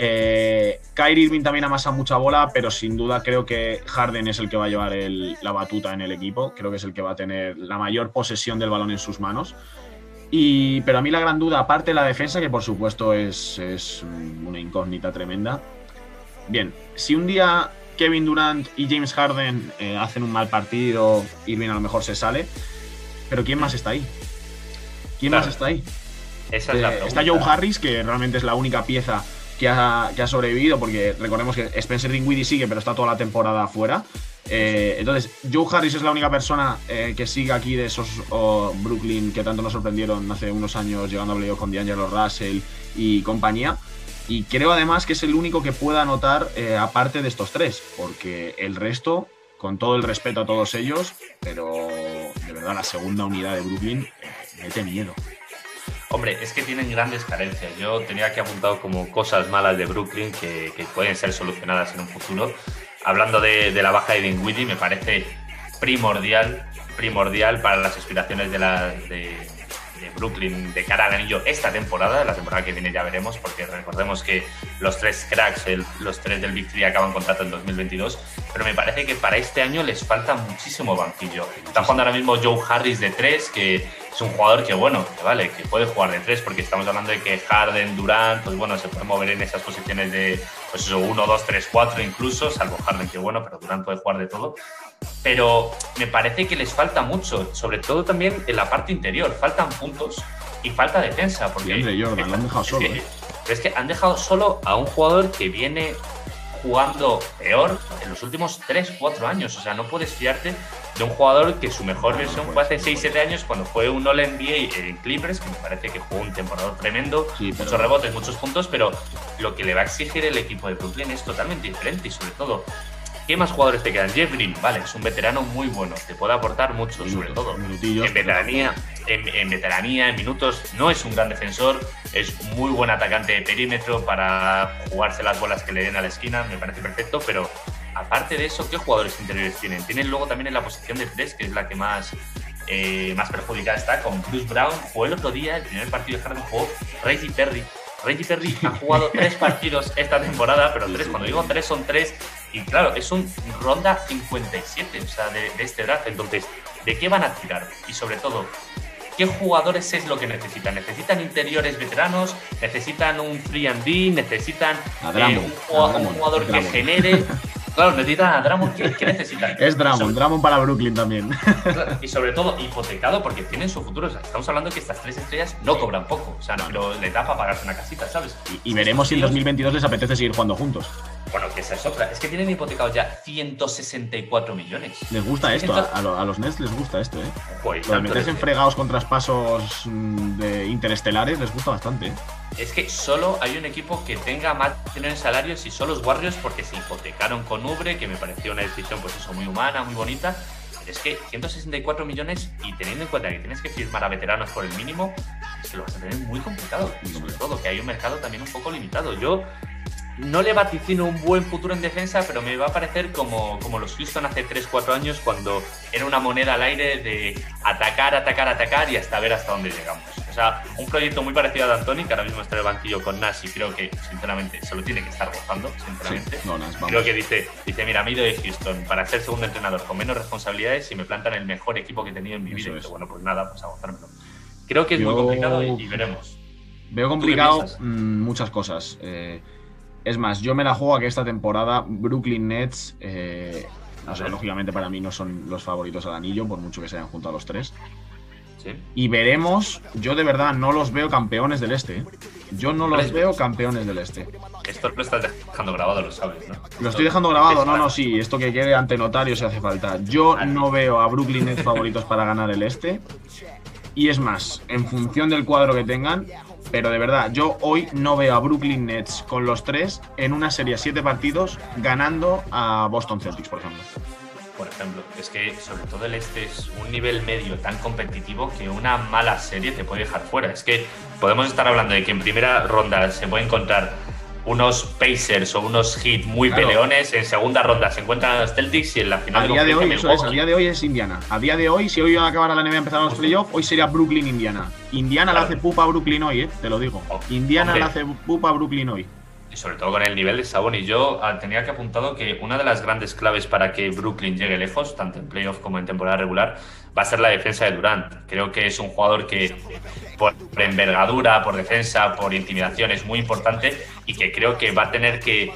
Eh, Kyrie Irving también amasa mucha bola, pero sin duda creo que Harden es el que va a llevar la batuta en el equipo. Creo que es el que va a tener la mayor posesión del balón en sus manos. Y, pero a mí la gran duda, aparte de la defensa, que por supuesto es, una incógnita tremenda. Bien, si un día Kevin Durant y James Harden eh, hacen un mal partido, Irving a lo mejor se sale. Pero ¿quién más está ahí? ¿Quién más está ahí? Esa es la eh, está Joe Harris, que realmente es la única pieza que ha, sobrevivido, porque recordemos que Spencer Dinwiddie sigue, pero está toda la temporada afuera. Eh, entonces, Joe Harris es la única persona eh, que sigue aquí de esos Brooklyn que tanto nos sorprendieron hace unos años llegando a playoff con D'Angelo Russell y compañía. Y creo además que es el único que pueda anotar eh, aparte de estos tres, porque el resto, con todo el respeto a todos ellos, pero de verdad la segunda unidad de Brooklyn mete miedo. Hombre, es que tienen grandes carencias. Yo tenía que apuntado como cosas malas de Brooklyn que, pueden ser solucionadas en un futuro. Hablando de, la baja de Dinwiddie, me parece primordial, primordial para las aspiraciones de, la, de, Brooklyn de cara al anillo esta temporada. La temporada que viene ya veremos, porque recordemos que los tres cracks, los tres del Big acaban contrato en 2022. Pero me parece que para este año les falta muchísimo banquillo. Está jugando ahora mismo Joe Harris de tres, que es un jugador que, bueno, que vale, que puede jugar de tres, porque estamos hablando de que Harden, Durant, pues bueno, se puede mover en esas posiciones de, pues eso, 1, 2, 3, 4 incluso, salvo Harden, que bueno, pero Durant puede jugar de todo. Pero me parece que les falta mucho, sobre todo también en la parte interior. Faltan puntos y falta defensa. Porque Jordan, lo han dejado solo. ¿eh? es que han dejado solo a un jugador que viene jugando peor en los últimos 3-4 años. O sea, no puedes fiarte de un jugador que su mejor versión fue hace 6-7 años cuando fue un All-NBA en Clippers, que me parece que jugó un temporada tremendo, muchos rebotes, muchos puntos, pero lo que le va a exigir el equipo de Brooklyn es totalmente diferente y sobre todo ¿Qué más jugadores te quedan? Jeff Green, vale, es un veterano muy bueno, te puede aportar mucho, sobre todo. En veteranía, en, veteranía, en minutos, no es un gran defensor, es muy buen atacante de perímetro para jugarse las bolas que le den a la esquina, me parece perfecto, pero aparte de eso, ¿qué jugadores interiores tienen? Tienen luego también en la posición de tres, que es la que más, eh, más perjudicada está, con Bruce Brown, jugó el otro día, el primer partido de Harden jugó Reggie Perry. Reggie Perry ha jugado tres partidos esta temporada, pero tres, cuando digo tres son tres y claro, es un ronda 57, o sea, de, este draft. Entonces, ¿de qué van a tirar? Y sobre todo, ¿qué jugadores es lo que necesitan? ¿Necesitan interiores veteranos? ¿Necesitan un free and D? ¿Necesitan eh, un, jugador, que genere? Claro, necesitan a Drummond. ¿Qué, necesitan? Es Drummond, Drummond para Brooklyn también. Y sobre todo, hipotecado porque tienen su futuro. estamos hablando que estas tres estrellas no cobran poco. O sea, no, pero le da para pagarse una casita, ¿sabes? Y, veremos si en 2022 les apetece seguir jugando juntos. Bueno, que esa es otra. Es que tienen hipotecados ya 164 millones. Les gusta esto. A, los Nets les gusta esto, ¿eh? Pues, Los meterse en fregados con traspasos mm, de interestelares les gusta bastante. ¿eh? Es que solo hay un equipo que tenga más dinero en salarios y son los Warriors porque se hipotecaron con Ubre, que me pareció una decisión pues eso muy humana, muy bonita. es que 164 millones y teniendo en cuenta que tienes que firmar a veteranos por el mínimo, es que lo vas a tener muy complicado. Y sobre todo que hay un mercado también un poco limitado. Yo no le vaticino un buen futuro en defensa, pero me va a parecer como, como los Houston hace 3-4 años cuando era una moneda al aire de atacar, atacar, atacar y hasta ver hasta dónde llegamos. O sea, un proyecto muy parecido a D'Antoni, que ahora mismo está en el banquillo con Nash y creo que, sinceramente, se lo tiene que estar gozando, sinceramente. creo que dice, dice, mira, me de Houston para ser segundo entrenador con menos responsabilidades y me plantan el mejor equipo que he tenido en mi vida. bueno, pues nada, pues a gozármelo. Creo que es muy complicado y, veremos. Veo complicado mm, muchas cosas. Eh, es más, yo me la juego a que esta temporada Brooklyn Nets, eh, lógicamente para mí no son los favoritos al anillo, por mucho que se hayan juntado los tres. Y veremos, yo de verdad no los veo campeones del este. ¿eh? Yo no los veo campeones del este. Esto lo estás dejando grabado, lo sabes, ¿no? Lo estoy dejando grabado, no, no, sí. Esto que quede ante notario si hace falta. Yo no veo a Brooklyn Nets favoritos para ganar el este. Y es más, en función del cuadro que tengan, pero de verdad, yo hoy no veo a Brooklyn Nets con los tres en una serie de siete partidos ganando a Boston Celtics, por ejemplo. por ejemplo. Es que sobre todo el este es un nivel medio tan competitivo que una mala serie te puede dejar fuera. Es que podemos estar hablando de que en primera ronda se puede encontrar unos Pacers o unos Heat muy peleones, en segunda ronda. Se encuentran los Celtics y en la final a día de hoy eso es, a día de hoy es Indiana. A día de hoy, si hoy a acabar la NBA empezar los playoffs, hoy sería Brooklyn Indiana. Indiana le hace pupa a Brooklyn hoy, eh, te lo digo. Oh, Indiana le hace pupa a Brooklyn hoy y sobre todo con el nivel de Sabón. Y yo ah, tenía que apuntado que una de las grandes claves para que Brooklyn llegue lejos, tanto en playoff como en temporada regular, va a ser la defensa de Durant. Creo que es un jugador que por envergadura, por defensa, por intimidación es muy importante y que creo que va a tener que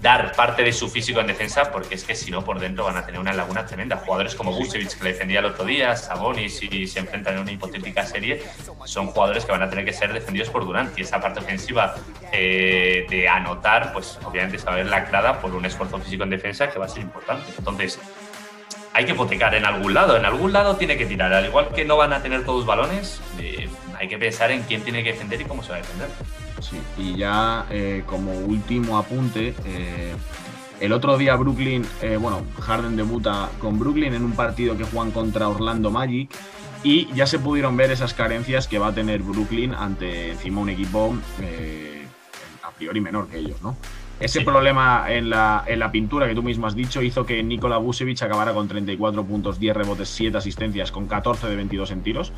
dar parte de su físico en defensa, porque es que si no, por dentro van a tener una laguna tremenda. Jugadores como Vucevic, que le defendía el otro día, Sabonis, si se enfrentan en una hipotética serie, son jugadores que van a tener que ser defendidos por Durant. Y esa parte ofensiva eh, de anotar, pues obviamente se va a ver lacrada por un esfuerzo físico en defensa que va a ser importante. Entonces, hay que hipotecar en algún lado, en algún lado tiene que tirar. Al igual que no van a tener todos balones, eh, hay que pensar en quién tiene que defender y cómo se va a defender. Sí, y ya eh, como último apunte, eh, el otro día Brooklyn, eh, bueno, Harden debuta con Brooklyn en un partido que juegan contra Orlando Magic y ya se pudieron ver esas carencias que va a tener Brooklyn ante encima un equipo a priori menor que ellos, ¿no? Ese problema en la, en la, pintura que tú mismo has dicho hizo que Nikola Vucevic acabara con 34 puntos, 10 rebotes, 7 asistencias, con 14 de 22 en tiros.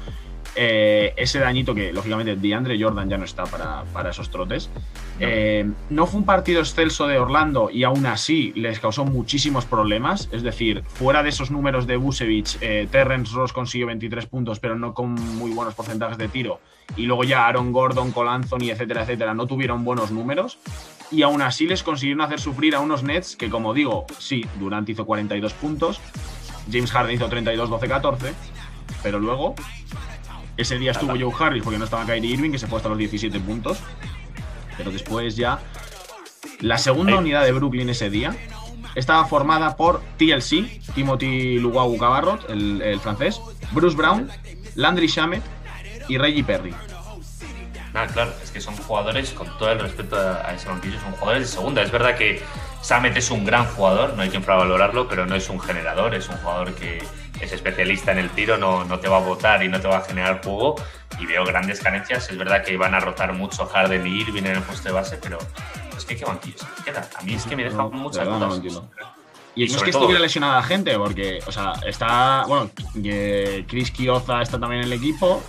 Eh, ese dañito que, lógicamente, DeAndre Jordan ya no está para, esos trotes. Eh, no. fue un partido excelso de Orlando y aún así les causó muchísimos problemas. Es decir, fuera de esos números de Vucevic, eh, Terrence Ross consiguió 23 puntos, pero no con muy buenos porcentajes de tiro. Y luego ya Aaron Gordon, Cole Anthony, etcétera, etcétera, no tuvieron buenos números. Y aún así les consiguieron hacer sufrir a unos Nets que, como digo, sí, Durant hizo 42 puntos, James Harden hizo 32, 12, 14, pero luego ese día estuvo Joe Harris porque no estaba Kyrie Irving, que se fue hasta los 17 puntos. Pero después ya. La segunda unidad de Brooklyn ese día estaba formada por TLC, Timothy Luguau Cabarrot, el, francés, Bruce Brown, Landry Shamet y Reggie Perry. Ah, claro, es que son jugadores, con todo el respeto a ese banquillo, son jugadores de segunda. Es verdad que Shamet es un gran jugador, no hay que infravalorarlo, pero no es un generador, es un jugador que, es especialista en el tiro, no, no te va a votar y no te va a generar juego. Y veo grandes carencias. Es verdad que van a rotar mucho Harden y Irving en el puesto de base, pero es que qué banquillo se queda. A mí es que me deja muchas dudas. y, no es que estuviera lesionada la gente, porque, o sea, está, bueno, Chris Kioza está también en el equipo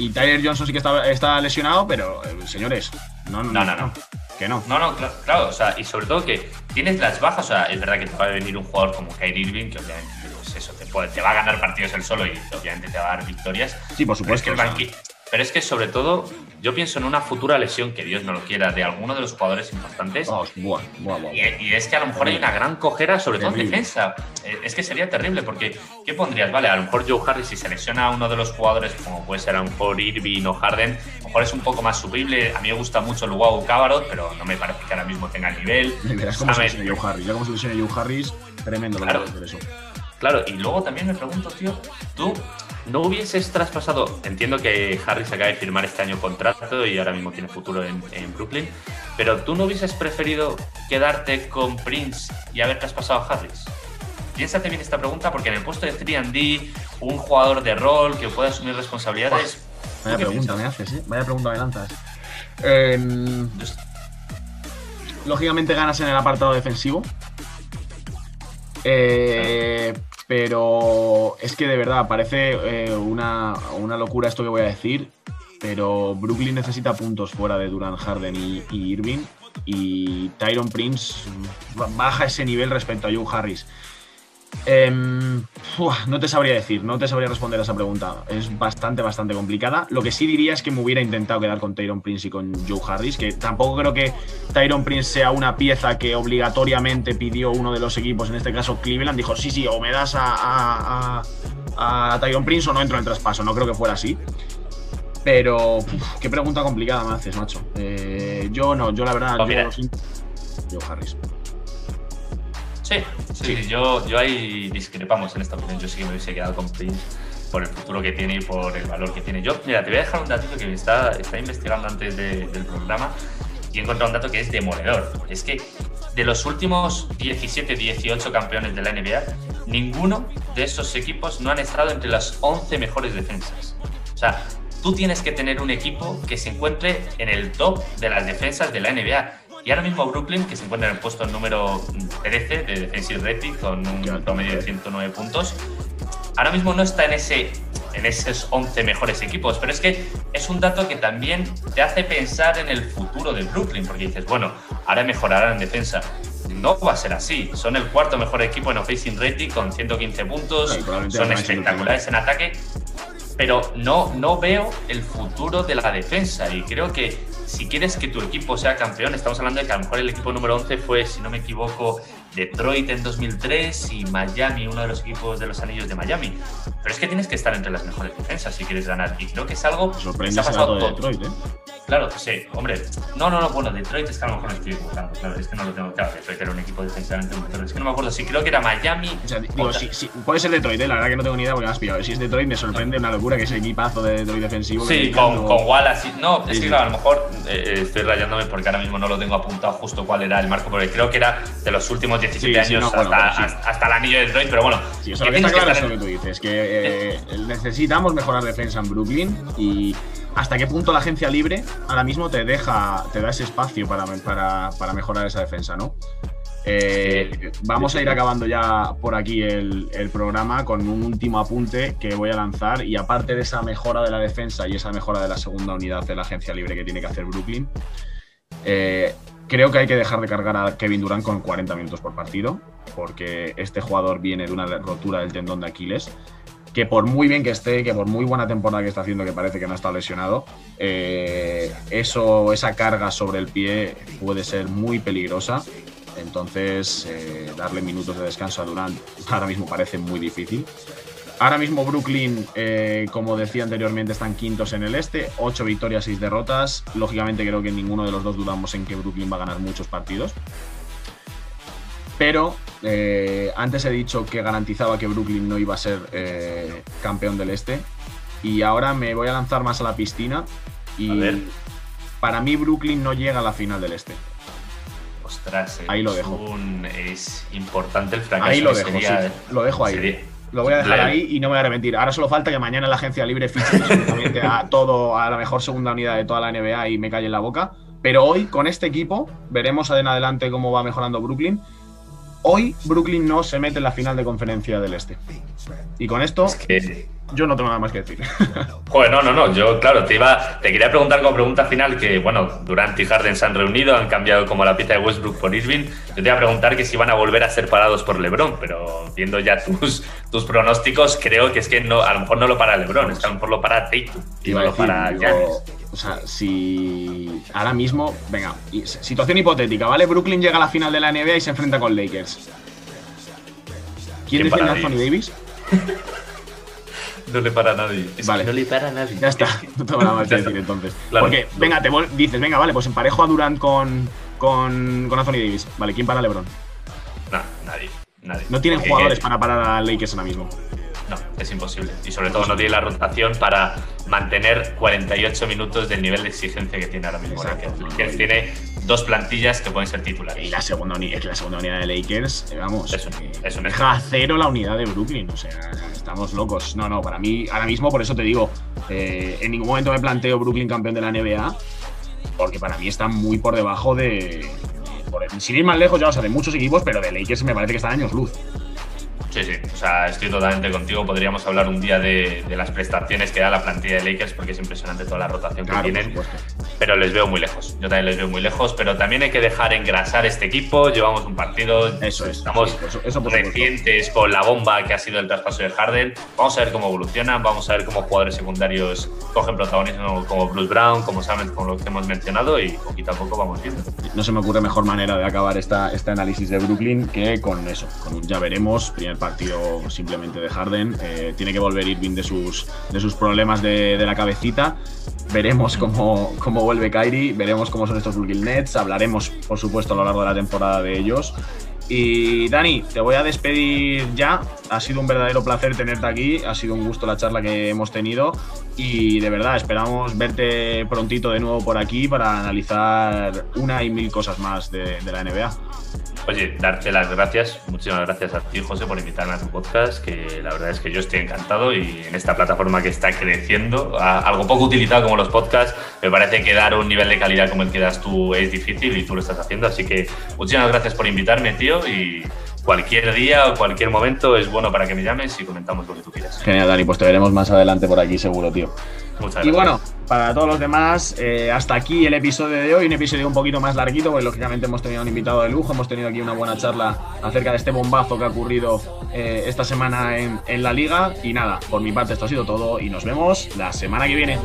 y Tyler Johnson sí que está, está lesionado, pero, eh, señores, no, no, no. no. Que no. No, no, claro, o sea, y sobre todo que tienes las bajas, o sea, es verdad que te va a venir un jugador como Kyrie Irving, que obviamente eso, te, va a ganar partidos él solo y obviamente te va a dar victorias. Sí, por supuesto. Pero es que sobre todo, yo pienso en una futura lesión, que Dios no lo quiera, de alguno de los jugadores importantes. Oh, y, es que a lo mejor hay una gran cojera, sobre todo en defensa. Eh, es que sería terrible, porque ¿qué pondrías? Vale, a lo mejor Joe Harris, si se lesiona a uno de los jugadores, como puede ser a lo mejor Irving o Harden, a lo mejor es un poco más subible. A mí me gusta mucho el Wow Cabarot, pero no me parece que ahora mismo tenga el nivel. Verás cómo se lesiona Joe Harris. Ya como se lesiona Joe Harris, tremendo claro. eso. Claro, y luego también me pregunto, tío, tú no hubieses traspasado, entiendo que Harris acaba de firmar este año contrato y ahora mismo tiene futuro en, Brooklyn, pero tú no hubieses preferido quedarte con Prince y haber traspasado a Harris. Piénsate bien esta pregunta porque en el puesto de 3D, un jugador de rol que pueda asumir responsabilidades. Vaya pregunta me haces, ¿eh? Vaya pregunta me lanzas. Em, lógicamente ganas en el apartado defensivo. Eh, pero es que de verdad parece eh, una, locura esto que voy a decir. Pero Brooklyn necesita puntos fuera de Durant, Harden y, y Irving. Y Tyron Prince baja ese nivel respecto a Joe Harris. Em, no te sabría decir, no te sabría responder a esa pregunta. Es bastante, bastante complicada. Lo que sí diría es que me hubiera intentado quedar con Tyron Prince y con Joe Harris, que tampoco creo que Tyron Prince sea una pieza que obligatoriamente pidió uno de los equipos, en este caso Cleveland. Dijo, sí, sí, o me das a, a, Tyron Prince o no entro en el traspaso. No creo que fuera así. Pero, qué pregunta complicada me haces, macho. Eh, yo no, yo la verdad, yo, Joe Harris. Sí, sí, Yo, yo ahí discrepamos en esta opinión. Yo sí que me hubiese quedado con Prince por el futuro que tiene y por el valor que tiene. Yo, mira, te voy a dejar un dato que está, está investigando antes del programa y he encontrado un dato que es demoledor. Es que de los últimos 17, 18 campeones de la NBA, ninguno de esos equipos no han estado entre las 11 mejores defensas. O sea, tú tienes que tener un equipo que se encuentre en el top de las defensas de la NBA. Y ahora mismo Brooklyn, que se encuentra en el puesto número 13 de Defensive Rating con un promedio de 109 puntos, ahora mismo no está en ese en esos 11 mejores equipos, pero es que es un dato que también te hace pensar en el futuro de Brooklyn, porque dices, bueno, ahora mejorarán en defensa. No va a ser así. Son el cuarto mejor equipo en offensive rating con 115 puntos. son espectaculares en ataque. Pero no, no veo el futuro de la defensa. Y creo que si quieres que tu equipo sea campeón, estamos hablando de que a lo mejor el equipo número 11 fue, si no me equivoco, Detroit en 2003 y Miami, uno de los equipos de los anillos de Miami. Pero es que tienes que estar entre las mejores defensas si quieres ganar. Y creo que es algo que se ha pasado de Detroit, ¿eh? Claro, sí, hombre. No, no, no, bueno, Detroit es que a lo mejor estoy equivocando. Claro, es que no lo tengo claro. Detroit era un equipo defensivamente muy pero Es que no me acuerdo si creo que era Miami. O sea, digo, sí, sí, puede ser Detroit, ¿eh? la verdad que no tengo ni idea porque me has pillado. Si es Detroit, me sorprende una locura que ese equipazo de Detroit defensivo. Sí, con, con Wallace. No, es que claro, a lo mejor eh, estoy rayándome porque ahora mismo no lo tengo apuntado justo cuál era el marco, porque creo que era de los últimos 17 años hasta, el anillo de Detroit, pero bueno. Sí, eso lo que está claro es lo que tú dices, que eh, necesitamos mejorar defensa en Brooklyn y hasta qué punto la agencia libre ahora mismo te deja, te da ese espacio para, para, mejorar esa defensa, ¿no? Eh, vamos a ir acabando ya por aquí el, programa con un último apunte que voy a lanzar y aparte de esa mejora de la defensa y esa mejora de la segunda unidad de la agencia libre que tiene que hacer Brooklyn, eh, creo que hay que dejar de cargar a Kevin Durant con 40 minutos por partido porque este jugador viene de una rotura del tendón de Aquiles que por muy bien que esté, que por muy buena temporada que está haciendo, que parece que no está lesionado, eh, eso, esa carga sobre el pie puede ser muy peligrosa. Entonces, eh, darle minutos de descanso a Durant ahora mismo parece muy difícil. Ahora mismo Brooklyn, eh, como decía anteriormente, están quintos en el este, ocho victorias, seis derrotas. Lógicamente creo que ninguno de los dos dudamos en que Brooklyn va a ganar muchos partidos. Pero eh, antes he dicho que garantizaba que Brooklyn no iba a ser eh, campeón del este. Y ahora me voy a lanzar más a la piscina. Y para mí Brooklyn no llega a la final del este. Ostras, ahí lo dejo. es importante el fracaso. Ahí lo dejo, lo dejo ahí. Lo voy a dejar ahí y no me voy a arrepentir. Ahora solo falta que mañana la agencia libre fiche absolutamente a todo, a la mejor segunda unidad de toda la NBA y me calle en la boca. Pero hoy, con este equipo, veremos en adelante cómo va mejorando Brooklyn. Hoy Brooklyn no se mete en la final de conferencia del Este. Y con esto, yo no tengo nada más que decir. Joder, no, no, no. Yo, claro, te iba, te quería preguntar como pregunta final que, bueno, Durant y Harden se han reunido, han cambiado como la pieza de Westbrook por Irving. Yo te iba a preguntar que si van a volver a ser parados por LeBron, pero viendo ya tus, tus pronósticos, creo que es que no, a lo mejor no lo para LeBron, es que a lo mejor lo para Tate y no lo para Giannis. O sea, si ahora mismo, venga, situación hipotética, ¿vale? Brooklyn llega a la final de la NBA y se enfrenta con Lakers. ¿Quién, ¿Quién defiende a Anthony Davis? no le para a nadie. vale. no le para a nadie. Ya está, no tengo nada más que decir entonces. Porque, venga, te dices, venga, vale, pues emparejo a Durant con, con, con Anthony Davis. Vale, ¿quién para a LeBron? No, nadie. nadie. No tienen jugadores para parar a Lakers ahora mismo. No, es imposible. Y sobre todo no tiene la rotación para mantener 48 minutos del nivel de exigencia que tiene ahora mismo Lakers. tiene dos plantillas que pueden ser titulares. Y la segunda, la segunda unidad de Lakers, eh, vamos, es un, deja a cero la unidad de Brooklyn. O sea, estamos locos. No, no, para mí, ahora mismo, por eso te digo, eh, en ningún momento me planteo Brooklyn campeón de la NBA, porque para mí está muy por debajo de. sin ir más lejos, ya, o sea, de muchos equipos, pero de Lakers me parece que está años luz. Sí, sí, o sea, estoy totalmente contigo. Podríamos hablar un día de, las prestaciones que da la plantilla de Lakers porque es impresionante toda la rotación que tienen. Pero les veo muy lejos. Yo también les veo muy lejos, pero también hay que dejar engrasar este equipo. Llevamos un partido, eso estamos recientes con la bomba que ha sido el traspaso de Harden. Vamos a ver cómo evolucionan, vamos a ver cómo jugadores secundarios cogen protagonismo como Bruce Brown, como Samet, como lo que hemos mencionado y poquito a poco vamos viendo. No se me ocurre mejor manera de acabar esta, este análisis de Brooklyn que con eso, con un ya veremos, primer partido simplemente de Harden. Eh, tiene que volver Irving de sus, de sus problemas de, la cabecita. Veremos cómo, cómo vuelve Kyrie, veremos cómo son estos Brooklyn Nets. Hablaremos, por supuesto, a lo largo de la temporada de ellos. Y Dani, te voy a despedir ya. Ha sido un verdadero placer tenerte aquí. Ha sido un gusto la charla que hemos tenido. Y de verdad, esperamos verte prontito de nuevo por aquí para analizar una y mil cosas más de, de la NBA. Oye, darte las gracias, muchísimas gracias a ti, José, por invitarme a tu podcast, que la verdad es que yo estoy encantado y en esta plataforma que está creciendo, algo poco utilizado como los podcasts, me parece que dar un nivel de calidad como el que das tú es difícil y tú lo estás haciendo, así que muchísimas gracias por invitarme, tío, y cualquier día o cualquier momento es bueno para que me llames y comentamos lo que tú quieras. Genial, Dani, pues te veremos más adelante por aquí seguro, tío. Y bueno, para todos los demás, eh, hasta aquí el episodio de hoy, un episodio un poquito más larguito, porque lógicamente hemos tenido un invitado de lujo, hemos tenido aquí una buena charla acerca de este bombazo que ha ocurrido eh, esta semana en, en la liga. Y nada, por mi parte esto ha sido todo y nos vemos la semana que viene.